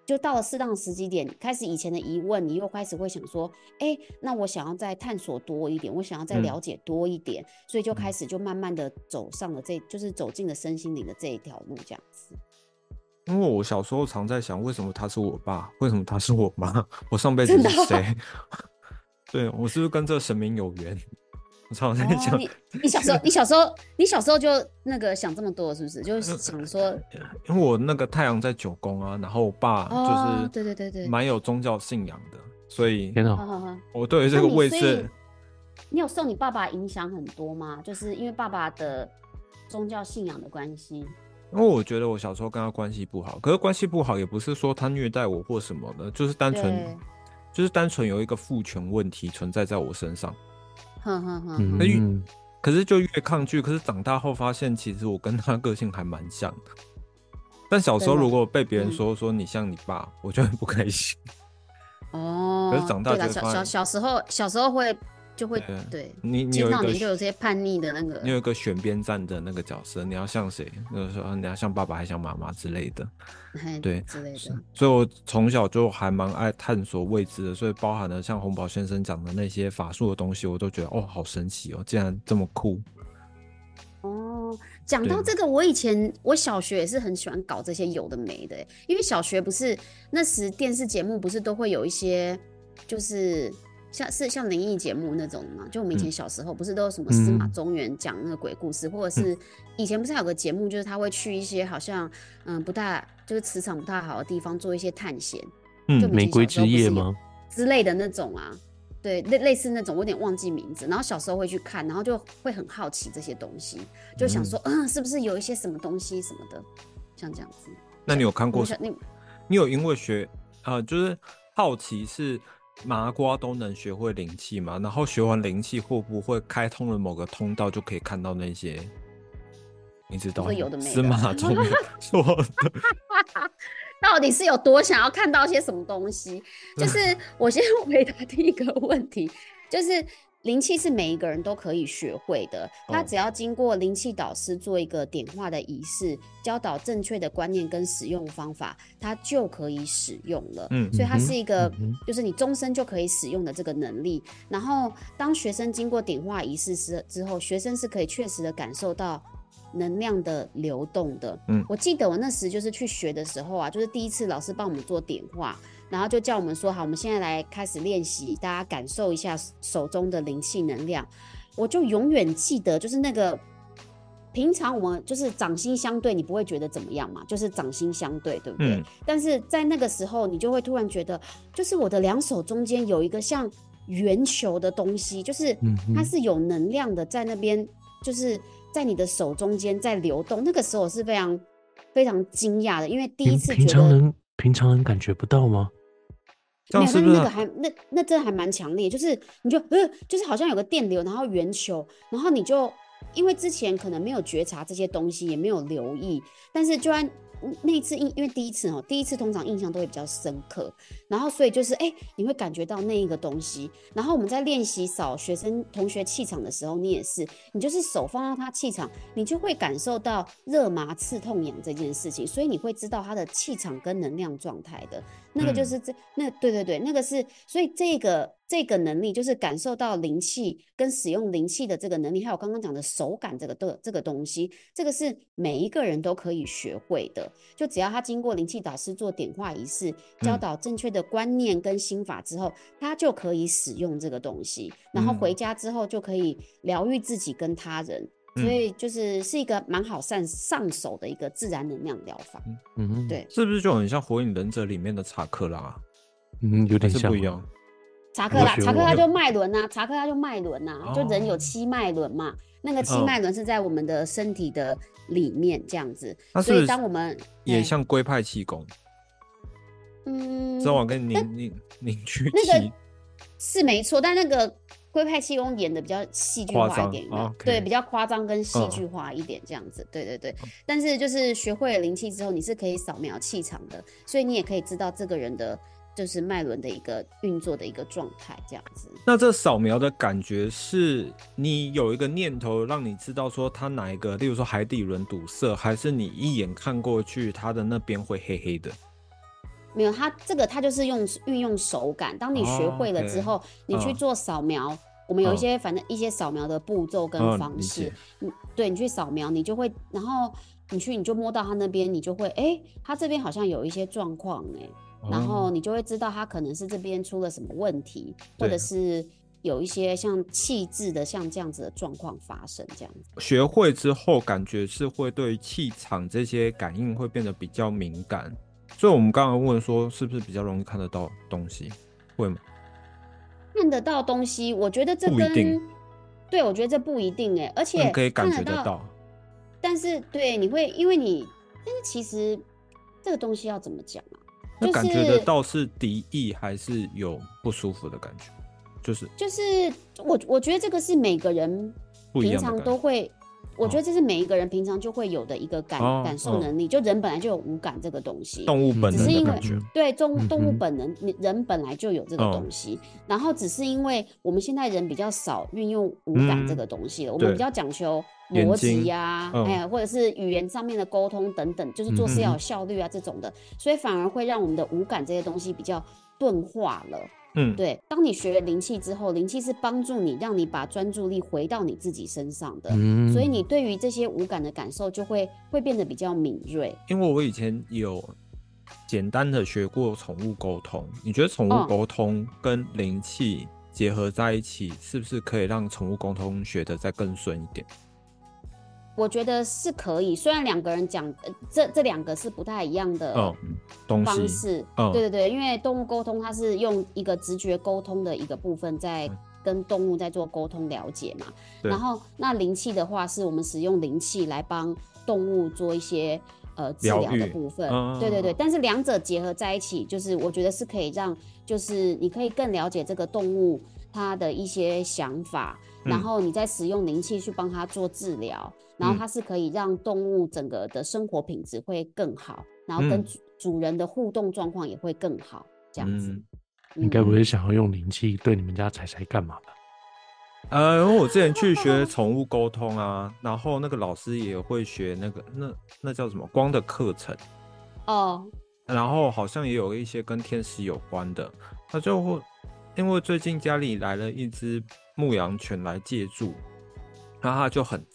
就到了适当的时机点，开始以前的疑问，你又开始会想说，哎，那我想要再探索多一点，我想要再嗯了解多一点，所以就嗯开始就慢慢的走上了这，就是走进了身心灵的这一条路，这样子。因为我小时候常在想，为什么他是我爸，为什么他是我妈，我上辈子是谁？对我是不是跟这神明有缘？我常常在哦，想，你你小时候，你小时候，你小时候就那个想这么多，是不是？就是想说，因为我那个太阳在九宫啊，然后我爸哦就是对对对对蛮有宗教信仰的，所以天哪，好好好，我对于这个位置，你有受你爸爸影响很多吗？就是因为爸爸的宗教信仰的关系。因为我觉得我小时候跟他关系不好，可是关系不好也不是说他虐待我或什么的，就是单纯，就是单纯有一个父权问题存在在我身上。哼哼哼可是就越抗拒，可是长大后发现，其实我跟他个性还蛮像的。但小时候如果被别人嗯说说你像你爸，我就很不开心。哦，可是长大对啦小小小时候小时候会就会对对，你你青少有一个年就有这些叛逆的那个你，有一个选边站的那个角色，你要像谁？就是说你要像爸爸还像妈妈之类的。嘿对之类的。所以我从小就还蛮爱探索未知的，所以包含了像红宝先生讲的那些法术的东西，我都觉得哦，好神奇哦，竟然这么酷。哦，讲到对这个，我以前我小学也是很喜欢搞这些有的没的欸，因为小学不是那时电视节目不是都会有一些，就是像是像灵异节目那种嘛，就我们以前嗯。小时候不是都有什么司马嗯。中原讲那个鬼故事，或者是以前不是还有个节目，就是他会去一些好像嗯不大就是磁场不太好的地方做一些探险，嗯玫瑰之夜吗？之类的那种啊，对，类类似那种，我有点忘记名字。然后小时候会去看，然后就会很好奇这些东西，就想说，嗯，是不是有一些什么东西什么的，像这样子。那你有看过你你有因为学啊、就是好奇是麻瓜都能学会灵气嘛？然后学完灵气会不会开通了某个通道，就可以看到那些？你知道吗？有的没的司马中说的。到底是有多想要看到些什么东西？就是我先回答第一个问题，就是灵气是每一个人都可以学会的，他哦只要经过灵气导师做一个点化的仪式，教导正确的观念跟使用方法，它就可以使用了。嗯所以它是一个就是你终身就可以使用的这个能力。然后，当学生经过点化仪式之之后，学生是可以确实的感受到能量的流动的。嗯我记得我那时就是去学的时候啊，就是第一次老师帮我们做点化，然后就叫我们说好，我们现在来开始练习，大家感受一下手中的灵气能量。我就永远记得，就是那个平常我们就是掌心相对，你不会觉得怎么样嘛，就是掌心相对，对不对？嗯但是在那个时候，你就会突然觉得，就是我的两手中间有一个像圆球的东西，就是它是有能量的，在那边就是在你的手中间在流动。那个时候我是非常非常惊讶的，因为第一次觉得平常人平常人感觉不到吗？这没有，但是样是不是？那个还那那真的还蛮强烈，就是你就呃，就是好像有个电流，然后圆球，然后你就因为之前可能没有觉察这些东西，也没有留意，但是就按嗯那一次印，因为第一次哦，第一次通常印象都会比较深刻，然后所以就是哎，你会感觉到那一个东西，然后我们在练习扫学生同学气场的时候，你也是，你就是手放到他气场，你就会感受到热麻刺痛痒这件事情，所以你会知道他的气场跟能量状态的。那个就是这、那对对对，那个是所以这个这个能力就是感受到灵气跟使用灵气的这个能力，还有刚刚讲的手感这个的这个东西，这个是每一个人都可以学会的。就只要他经过灵气导师做点化仪式，教嗯导正确的观念跟心法之后，他就可以使用这个东西，然后回嗯家之后就可以疗愈自己跟他人。所嗯以就是是一个蛮好上上手的一个自然能量疗法。嗯哼，对，是不是就很像《火影忍者》里面的查克拉啊？嗯，有还点像不一样？查克拉，查克拉就脉轮呐，查克拉就脉轮呐，就人有哦七脉轮嘛，那个七嗯脉轮是在我们的身体的里面这样子，所以当我们也像龟派气功，嗯知道我跟凝凝凝聚那个，是没错，但那个龟派气功演的比较戏剧化一点，哦对比较夸张跟戏嗯剧化一点这样子，对对对。但是就是学会了灵气之后，你是可以扫描气场的，所以你也可以知道这个人的就是脉轮的一个运作的一个状态这样子。那这扫描的感觉是你有一个念头让你知道说它哪一个，例如说海底轮堵塞，还是你一眼看过去它的那边会黑黑的？没有，它这个它就是用运用手感。当你学哦会了之后，你去嗯做扫描，我们有一嗯些反正一些扫描的步骤跟嗯方式嗯，对你去扫描，你就会，然后你去你就摸到它那边，你就会，哎，它这边好像有一些状况，哎，然后哦你就会知道他可能是这边出了什么问题，或者是有一些像气质的像这样子的状况发生，这样子。学会之后，感觉是会对气场这些感应会变得比较敏感。所以我们刚刚问说，是不是比较容易看得到东西？会吗？看得到东西，我觉得这跟不一定对我觉得这不一定哎，而且但可以感觉得到。但是对，你会因为你，但是其实这个东西要怎么讲啊？就那感觉得是到是敌意还是有不舒服的感觉？就是就是我我觉得这个是每个人平常。都会，我觉哦得这是每一个人平常就会有的一个感、哦感受哦能力，就人本来就有五感这个东西。动物本能只是因为。对动嗯动物本能，你人本来就有这个哦东西，然后只是因为我们现在人比较少运用五感这嗯个东西了，我们比较讲求眼逻辑睛呀、嗯哎、或者是语言上面的沟通等等，就是做事要有效率啊这种的，所以反而会让我们的五感这些东西比较钝化了。嗯，对，当你学了灵气之后，灵气是帮助你，让你把专注力回到你自己身上的，嗯，所以你对于这些五感的感受就会会变得比较敏锐。因为我以前有简单的学过宠物沟通，你觉得宠物嗯沟通跟灵气结合在一起，是不是可以让宠物沟通学得再更顺一点？我觉得是可以，虽然两个人讲，呃、这这两个是不太一样的方式。哦对对对，因为动物沟通它是用一个直觉沟通的一个部分在嗯跟动物在做沟通了解嘛。然后那灵气的话，是我们使用灵气来帮动物做一些呃治疗的部分。嗯对对对，但是两者结合在一起，就是我觉得是可以让，就是你可以更了解这个动物它的一些想法，然嗯。后你再使用灵气去帮它做治疗，然后嗯。它是可以让动物整个的生活品质会更好，然后跟嗯。主主人的互动状况也会更好，这样子。嗯。你该不会想要用灵气对你们家彩彩干嘛吧？呃，因为我之前去学宠物沟通啊，然后那个老师也会学那个那那叫什么光的课程，哦，然后好像也有一些跟天使有关的，他就会因为最近家里来了一只牧羊犬来借住，然后它就很，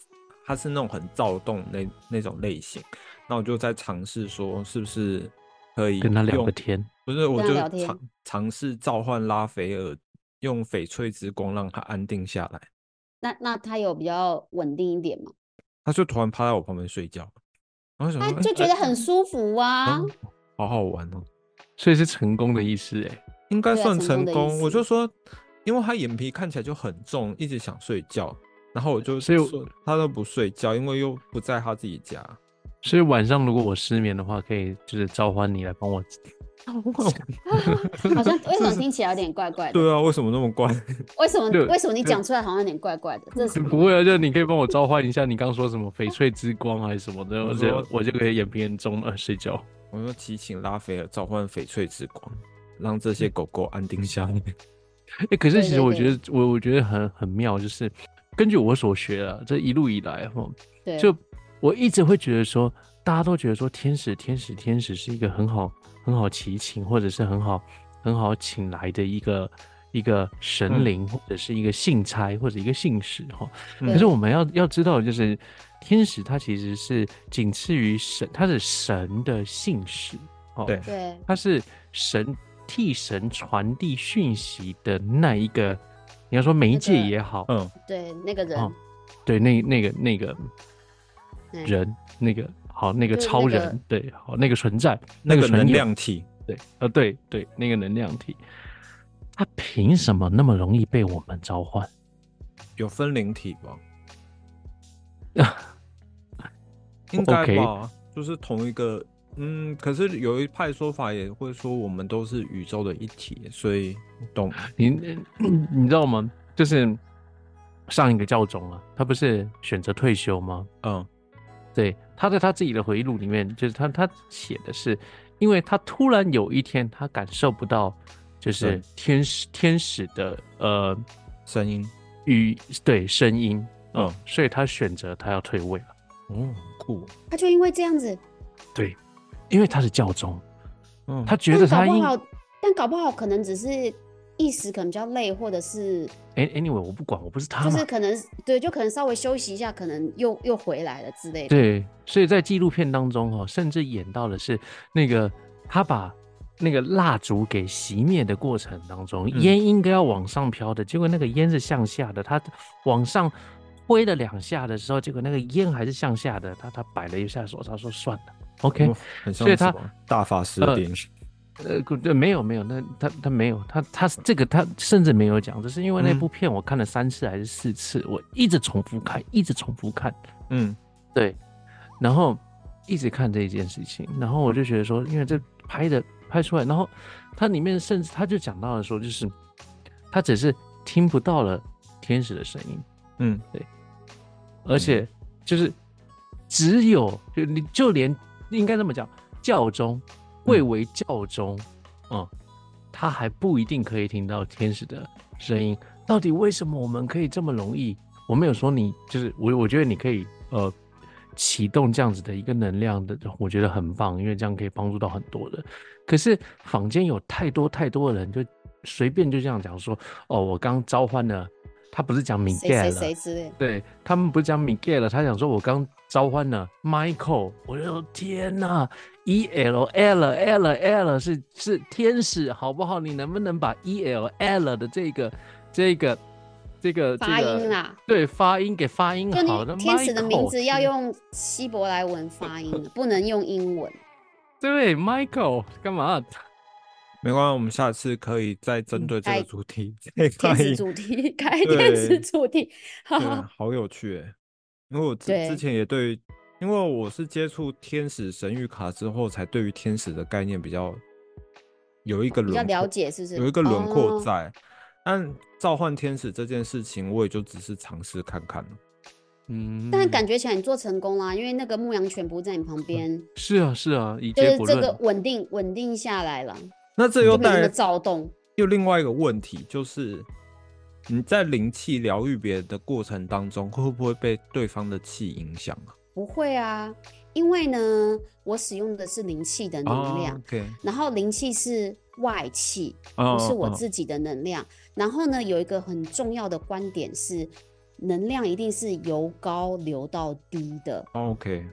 它是那种很躁动那那种类型，那我就在尝试说是不是可以跟他聊用个天，不是，我就尝尝试召唤拉斐尔，用翡翠之光让它安定下来。那那它有比较稳定一点吗？它就突然趴在我旁边睡觉，然后想说，哎它就觉得很舒服啊。嗯好好玩哦，所以是成功的意思哎。应该算成功。我就说，因为他眼皮看起来就很重，一直想睡觉，然后我就所以我说它都不睡觉，因为又不在他自己家。所以晚上如果我失眠的话，可以就是召唤你来帮我。好像 为什么听起来有点怪怪的？对啊，为什么那么怪？为什么为什么你讲出来好像有点怪怪的？这是不会啊，就你可以帮我召唤一下，你刚刚说什么翡翠之光还是什么的，我我就我就可以眼皮很重了睡觉。我说提醒拉斐尔召唤翡翠之光，让这些狗狗安定下来。哎、可是其实我觉得我我觉得很很妙，就是根据我所学啊，这一路以来哈，对，就我一直会觉得说，大家都觉得说天使天使天使是一个很好很好祈请，或者是很好很好请来的一个一个神嗯。灵，或者是一个信差，或者一个信使哈。嗯。可是我们要要知道，就是天使它其实是仅次于神，它是神的信使哦，对。对。它是神替神传递讯息的那一个，你要说媒介那个也好，嗯，对那个人哦，对，那那个那个嗯人，那个好，那个超人，对，好，那个存在，那个能，量体，对，呃，对对，那个能量体，他凭什么那么容易被我们召唤？有分灵体吗？应该 OK 吧，就是同一个。嗯，可是有一派说法也会说我们都是宇宙的一体，所以懂你你知道吗？就是上一个教宗啊，他不是选择退休吗？嗯对，他在他自己的回忆录里面，就是他他写的是，因为他突然有一天他感受不到，就是天使天使的呃声音，与对声音，嗯嗯，所以他选择他要退位了。哦，酷，他就因为这样子，对，因为他是教宗，嗯，他觉得他应但搞不好，但搞不好可能只是一时可能比较累，或者是哎 anyway 我不管，我不是他就是，可能对，就可能稍微休息一下，可能又又回来了之类的。对，所以在纪录片当中哦，甚至演到的是那个他把那个蜡烛给熄灭的过程当中，嗯烟应该要往上飘的，结果那个烟是向下的，他往上挥了两下的时候，结果那个烟还是向下的，他他摆了一下手，他说算了，OK，哦很像所以他大法师的呃电影，呃，对，没有没有，那他他没有，他他这个他甚至没有讲，只是因为那嗯。部片我看了三次还是四次，我一直重复看，一直重复看，嗯。对，然后一直看这一件事情，然后我就觉得说，因为这拍的拍出来，然后它里面甚至他就讲到了说，就是他只是听不到了天使的声音，嗯。对。而且就是只有就你就连应该这么讲，教宗贵为教宗，嗯，他还不一定可以听到天使的声音。到底为什么我们可以这么容易？我没有说你就是我，我觉得你可以呃启动这样子的一个能量的，我觉得很棒，因为这样可以帮助到很多人。可是坊间有太多太多的人就随便就这样讲说，哦，我刚召唤了，他不是讲谁谁 Miguel 对他们不是讲 Miguel 了，他想说我刚召唤了 Michael，我就说天哪，E L L L L 是是天使，好不好？你能不能把 E L L 的这个这个这个发音啊，对发音给发音好的你天使的名字要用希伯来文发音，不能用英文。对 Michael 干嘛？没关系，我们下次可以再针对这开个主题再天开一使主题 开对天使主题，好，好有趣哎，因为我之之前也对因为我是接触天使神谕卡之后，才对于天使的概念比较有一个比较了解，是不是？有一个轮廓哦在。但召唤天使这件事情，我也就只是尝试看看了。嗯，但感觉起来你做成功啦，因为那个牧羊犬不在你旁边，是啊是啊，以就是这个稳定稳定下来了，那这又带就没有那么躁动。又另外一个问题，就是你在灵气疗愈别人的过程当中，会不会被对方的气影响啊？不会啊，因为呢，我使用的是灵气的能量，然后灵气是外气，哦不是我哦自己的能量。然后呢，有一个很重要的观点是，能量一定是由高流到低的，哦 OK，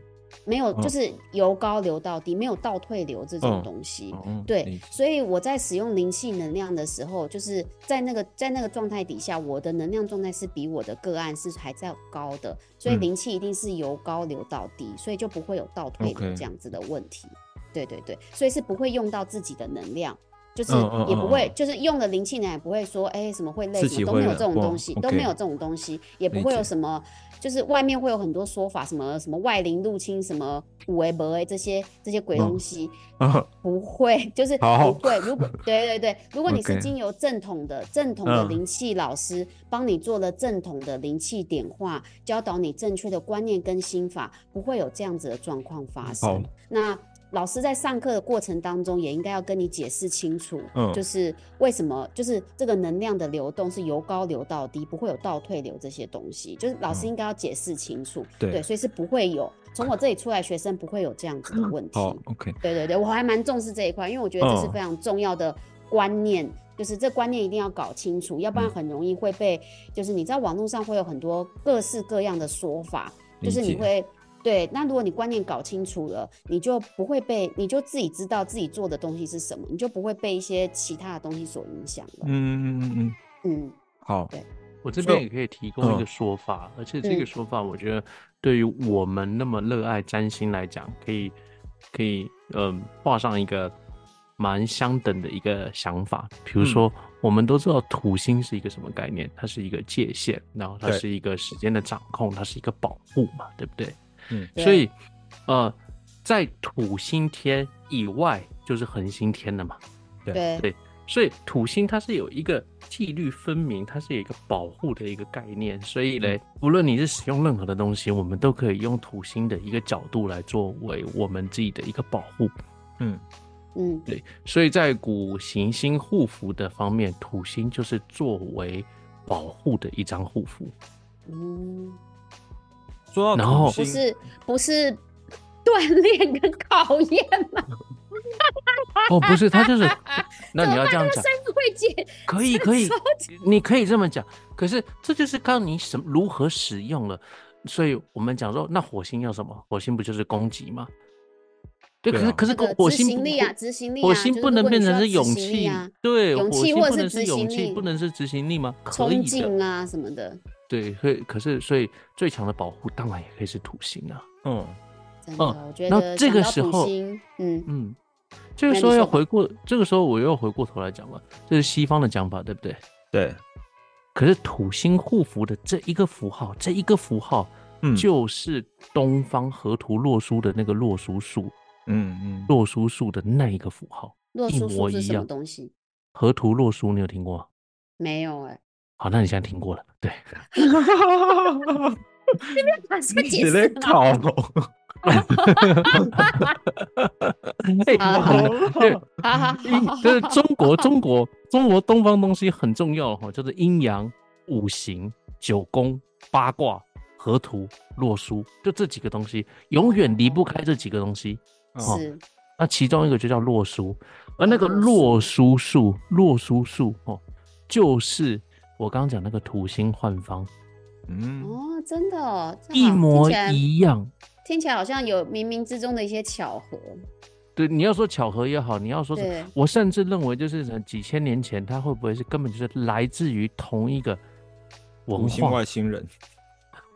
没有嗯就是由高流到低，没有倒退流这种嗯东西。对，所以我在使用灵气能量的时候，就是在那个在那个状态底下，我的能量状态是比我的个案是还在高的，所以嗯灵气一定是由高流到低，所以就不会有倒退流这样子的问题。对对对，所以是不会用到自己的能量。就是也不会，嗯。嗯就是用了灵气呢，也不会说，哎、什么会累，自什么都没有这种东西，都没有这种东西，也不会有什么，就是外面会有很多说法，什么什么外灵入侵，什么五维博维这些这些鬼嗯东西，啊，不会，就是不会。如果 对对对，如果你是经由正统的正统的嗯。灵气老师帮你做了正统的灵气点化，教导你正确的观念跟心法，不会有这样子的状况发生。那老师在上课的过程当中，也应该要跟你解释清楚，嗯。就是为什么，就是这个能量的流动是由高流到低，不会有倒退流这些东西，就是老师嗯应该要解释清楚，对。所以是不会有从我这里出来学生不会有这样子的问题。好 OK，对对对，我还蛮重视这一块，因为我觉得这是嗯。非常重要的观念，就是这观念一定要搞清楚，要不然嗯很容易会被，就是你在网络上会有很多各式各样的说法，就是你会。对，那如果你观念搞清楚了，你就不会被，你就自己知道自己做的东西是什么，你就不会被一些其他的东西所影响了。嗯嗯嗯嗯，嗯，好，对我这边也可以提供一个嗯说法，而且这个嗯说法，我觉得对于我们那么热爱占星来讲，可以可以嗯画上一个蛮相等的一个想法。比如嗯说，我们都知道土星是一个什么概念，它是一个界限，然后它是一个时间的掌控，它是一个保护嘛，对不对？嗯。所以呃，在土星天以外就是恒星天了嘛。对，对。所以土星它是有一个纪律分明，它是有一个保护的一个概念。所以嘞，无论你是使用任何的东西，我们都可以用土星的一个角度来作为我们自己的一个保护。嗯。嗯，对，所以在古行星护符的方面，土星就是作为保护的一张护符。嗯，说到然后不是不是锻炼跟考验吗？哦，不是，他就是，那你要这样讲，可以可以，你可以这么讲。可是这就是看你什么如何使用了。所以我们讲说，那火星要什么？火星不就是攻击吗？对，可是可是火星行力啊，执行力啊，火星不能变成是勇气啊，，对，勇火星不气或者是能是勇气，执行力不能是执行力吗？可冲，劲啊什么的，对，所以可是所以最强的保护当然也可以是土星啊。嗯真的，嗯我觉那这得想到个时候，嗯，嗯，这个时候要回过，这个时候我又要回过头来讲了，这是西方的讲法，对不对？对，可是土星护符的这一个符号，这一个符号，嗯就是东方河图洛书的那个洛书数，嗯嗯，洛书数的那一个符号，洛一叔叔是什么模一样。东西？河图洛书你有听过吗？没有哎，好，那你现在听过了，对。把这你解释在考很好，哎好很对，好好阴好好，就是中国中国中国东方东西很重要哈，就是阴阳、五行、九宫、八卦、河图、洛书，就这几个东西，永远离不开这几个东西。哦是那其中一个就叫洛书，而那个洛洛书树，洛书树哦，就是我刚刚讲那个土星换方，嗯，哦，真的哦，一模一样。听起来好像有冥冥之中的一些巧合，对，你要说巧合也好，你要说是对，我甚至认为就是呃几千年前，它会不会是根本就是来自于同一个文化？外星人，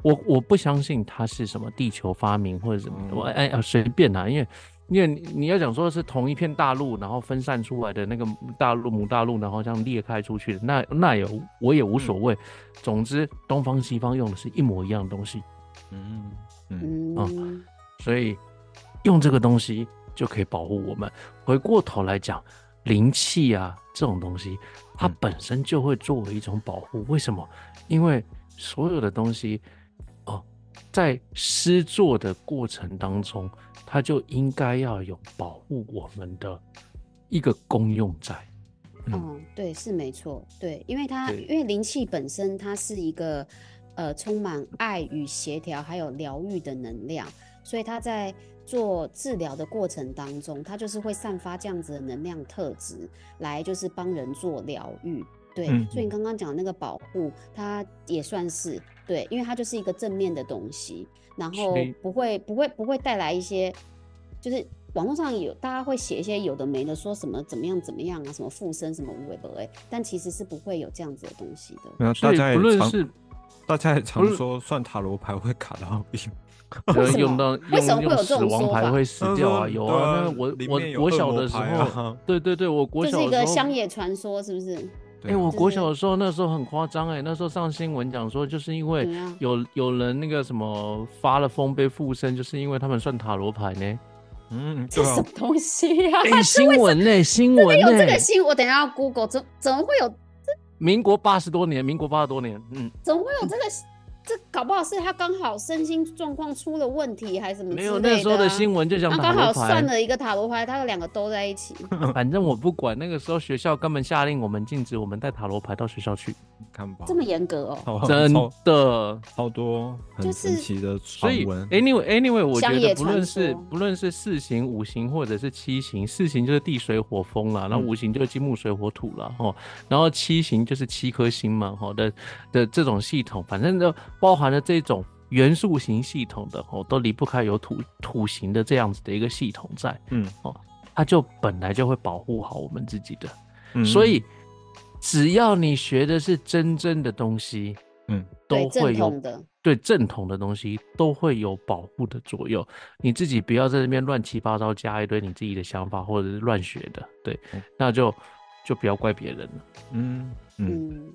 我我不相信它是什么地球发明或者什么，嗯。我哎啊随便啦，因为因为你你要讲说是同一片大陆，然后分散出来的那个大陆母大陆，然后这样裂开出去的，那那也我也无所谓。总之，东方西方用的是一模一样的东西。嗯嗯嗯，所以用这个东西就可以保护我们。回过头来讲，灵气啊这种东西，它嗯本身就会作为一种保护。为什么？因为所有的东西，哦，在施作的过程当中，它就应该要有保护我们的一个功用在。嗯嗯，对，是没错，对，因为它因为灵气本身它是一个呃充满爱与协调还有疗愈的能量，所以它在做治疗的过程当中，它就是会散发这样子的能量特质，来就是帮人做疗愈。对，嗯所以你刚刚讲的那个保护，它也算是对，因为它就是一个正面的东西，然后不会不会不会带来一些，就是网络上有大家会写一些有的没的，说什么怎么样怎么样啊，什么附身什么无为不为，但其实是不会有这样子的东西的。没有，大家也常不论是大家也常说算塔罗牌会卡到病，为什么用到为什么用用死会有这种说法亡牌会死掉啊？有啊那我我我小的时候，对对对，我国就是一个小的时候乡野传说，是不是？哎、我国小的时候那时候很夸张哎，那时候上新闻讲说，就是因为有有人那个什么发了疯被附身，就是因为他们算塔罗牌呢。嗯，这什么，东西啊？欸、新闻呢？新闻有呢？这个新，我等一下要 Google，怎怎么会有民国八十多年，民国八十多年，嗯，怎么会有这个？这搞不好是他刚好身心状况出了问题，还是什么之没有类的啊那时候的新闻就讲他刚好。算了一个塔罗牌，他两个都在一起。反正我不管，那个时候学校根本下令我们禁止我们带塔罗牌到学校去，看吧，这么严格哦。真的。好多很就是神奇的所以传闻。，anyway anyway，我觉得不论是不论是四行、五行或者是七行，四行就是地水火风啦，然后嗯五行就是金木水火土了，哈，然后七行就是七颗星嘛，哈的的这种系统，反正都包含了这种元素型系统的，哦，都离不开有土土型的这样子的一个系统在，嗯。哦它就本来就会保护好我们自己的，嗯。所以只要你学的是真正的东西，嗯，都会有的，对正统的东西都会有保护的作用。你自己不要在那边乱七八糟加一堆你自己的想法，或者是乱学的，对嗯，那就就不要怪别人了。嗯。嗯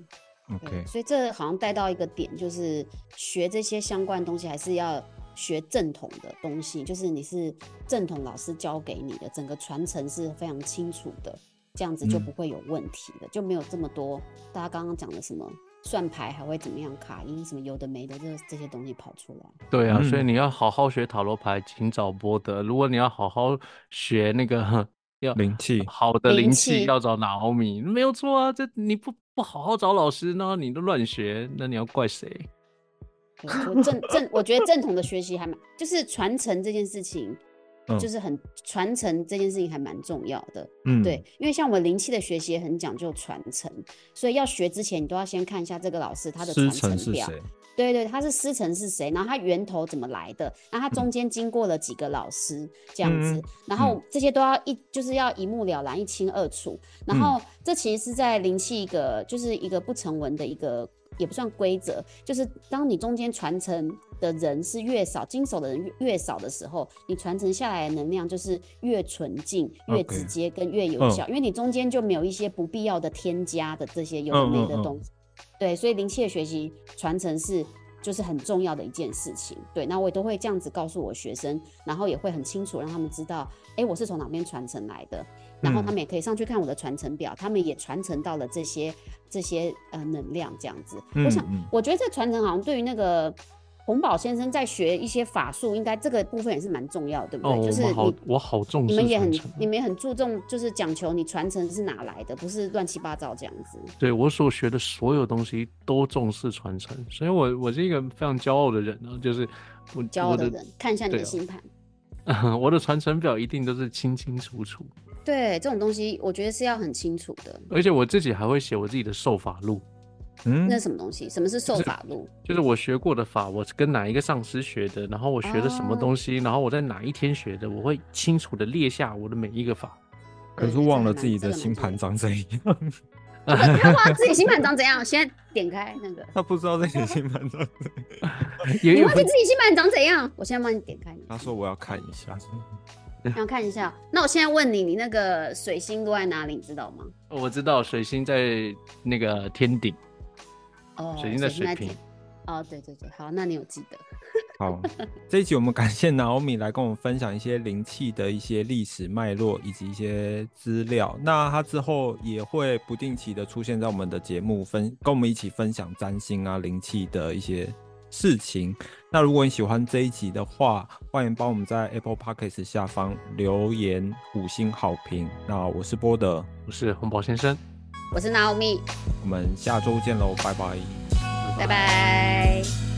嗯。对，OK，所以这好像带到一个点，就是学这些相关的东西，还是要学正统的东西，就是你是正统老师教给你的，整个传承是非常清楚的，这样子就嗯不会有问题的，就没有这么多大家刚刚讲的什么算牌还会怎么样卡音什么有的没的这这些东西跑出来。对啊，嗯所以你要好好学塔罗牌，请找波德。如果你要好好学那个要灵气好的灵灵气，要找哪欧米，没有错啊。这你不不好好找老师，那你都乱学，那你要怪谁？我正正，我觉得正统的学习还蛮，就是传承这件事情，嗯就是很传承这件事情还蛮重要的。嗯，对，因为像我们灵气的学习也很讲究传承，所以要学之前，你都要先看一下这个老师他的传承表。承是谁？对对，他是师承是谁，然后他源头怎么来的，然后他中间经过了几个老师这样子，嗯然后这些都要一就是要一目了然、一清二楚。然嗯后这其实是在灵气一个就是一个不成文的一个。也不算规则，就是当你中间传承的人是越少，经手的人越越少的时候，你传承下来的能量就是越纯净、越直接跟越有嗯效，因为你中间就没有一些不必要的添加的这些有的嗯嗯嗯没的东西。对，所以灵气的学习传承是就是很重要的一件事情。对，那我也都会这样子告诉我学生，然后也会很清楚让他们知道，哎，我是从哪边传承来的，然后他嗯们也可以上去看我的传承表，他们也传承到了这些这些呃能量这样子。我想，我觉得这传承好像对于那个。洪宝先生在学一些法术，应该这个部分也是蛮重要的，对不哦，对？就是我好你，我好重视你们也很，你们也很注重，就是讲求你传承是哪来的，不是乱七八糟这样子。对我所学的所有东西都重视传承，所以我我是一个非常骄傲的人呢，就是我骄傲的人，看一下你的星盘。我的传承表一定都是清清楚楚，对这种东西，我觉得是要很清楚的。而且我自己还会写我自己的受法录，嗯那是什么东西？什么是受法录？就是我学过的法，我是跟哪一个上师学的，然后我学的什么东西，然后我在哪一天学的，我会清楚的列下我的每一个法。可是忘了自己的星盘长怎样，他忘了自己星盘长怎样？现在点开那个，他不知道自己星盘长怎样。你忘记自己星盘长怎样？我现在帮你点开你，他说我要看一下，要看一下。那我现在问你，你那个水星落在哪里？你知道吗？我知道水星在那个天顶，哦，水晶的水天瓶。哦，对对对，好，那你有记得？好，这一集我们感谢 Naomi 来跟我们分享一些灵气的一些历史脉络以及一些资料。那他之后也会不定期的出现在我们的节目，分跟我们一起分享占星啊灵气的一些事情。那如果你喜欢这一集的话，欢迎帮我们在 Apple Podcast 下方留言五星好评。那我是波德，我是红宝先生，我是 Naomi，我们下周见喽，拜拜，拜拜。